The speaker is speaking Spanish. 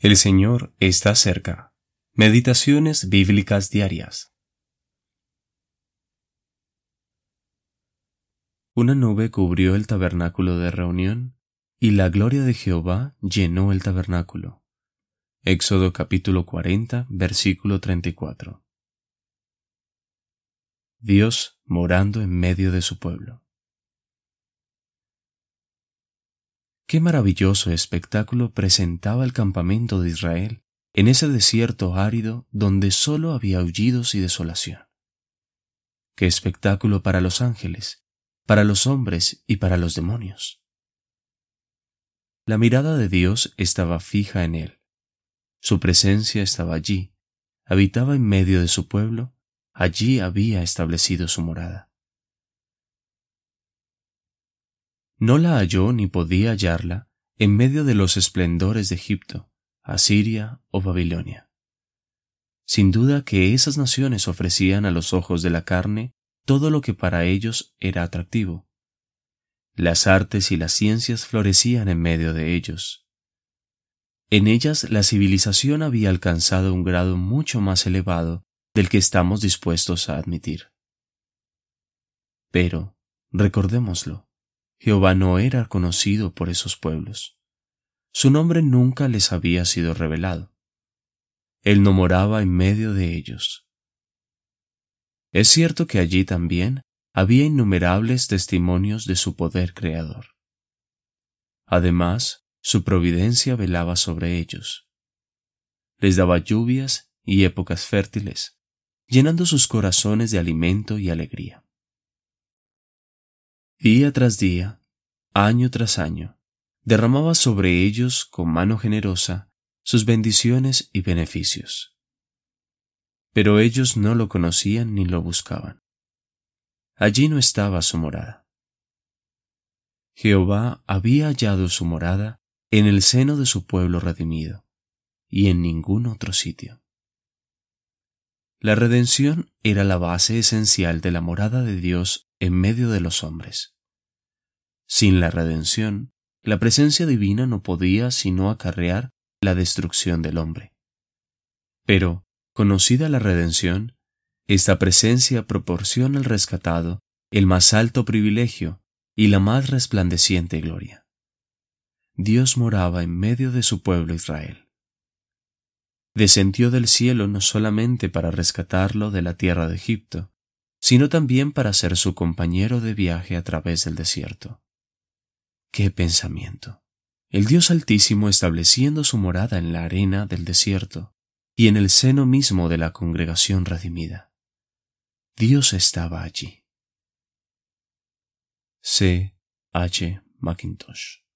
El Señor está cerca. Meditaciones bíblicas diarias. Una nube cubrió el tabernáculo de reunión, y la gloria de Jehová llenó el tabernáculo. Éxodo capítulo 40, versículo 34. Dios morando en medio de su pueblo. Qué maravilloso espectáculo presentaba el campamento de Israel en ese desierto árido donde solo había aullidos y desolación. Qué espectáculo para los ángeles, para los hombres y para los demonios. La mirada de Dios estaba fija en él. Su presencia estaba allí, habitaba en medio de su pueblo, allí había establecido su morada. No la halló ni podía hallarla en medio de los esplendores de Egipto, Asiria o Babilonia. Sin duda que esas naciones ofrecían a los ojos de la carne todo lo que para ellos era atractivo. Las artes y las ciencias florecían en medio de ellos. En ellas la civilización había alcanzado un grado mucho más elevado del que estamos dispuestos a admitir. Pero, recordémoslo, Jehová no era conocido por esos pueblos. Su nombre nunca les había sido revelado. Él no moraba en medio de ellos. Es cierto que allí también había innumerables testimonios de su poder creador. Además, su providencia velaba sobre ellos. Les daba lluvias y épocas fértiles, llenando sus corazones de alimento y alegría. Día tras día, año tras año, derramaba sobre ellos con mano generosa sus bendiciones y beneficios. Pero ellos no lo conocían ni lo buscaban. Allí no estaba su morada. Jehová había hallado su morada en el seno de su pueblo redimido, y en ningún otro sitio. La redención era la base esencial de la morada de Dios en medio de los hombres. Sin la redención, la presencia divina no podía sino acarrear la destrucción del hombre. Pero, conocida la redención, esta presencia proporciona al rescatado el más alto privilegio y la más resplandeciente gloria. Dios moraba en medio de su pueblo Israel. Descendió del cielo no solamente para rescatarlo de la tierra de Egipto, sino también para ser su compañero de viaje a través del desierto. ¡Qué pensamiento! El Dios Altísimo estableciendo su morada en la arena del desierto y en el seno mismo de la congregación redimida. Dios estaba allí. C. H. Mackintosh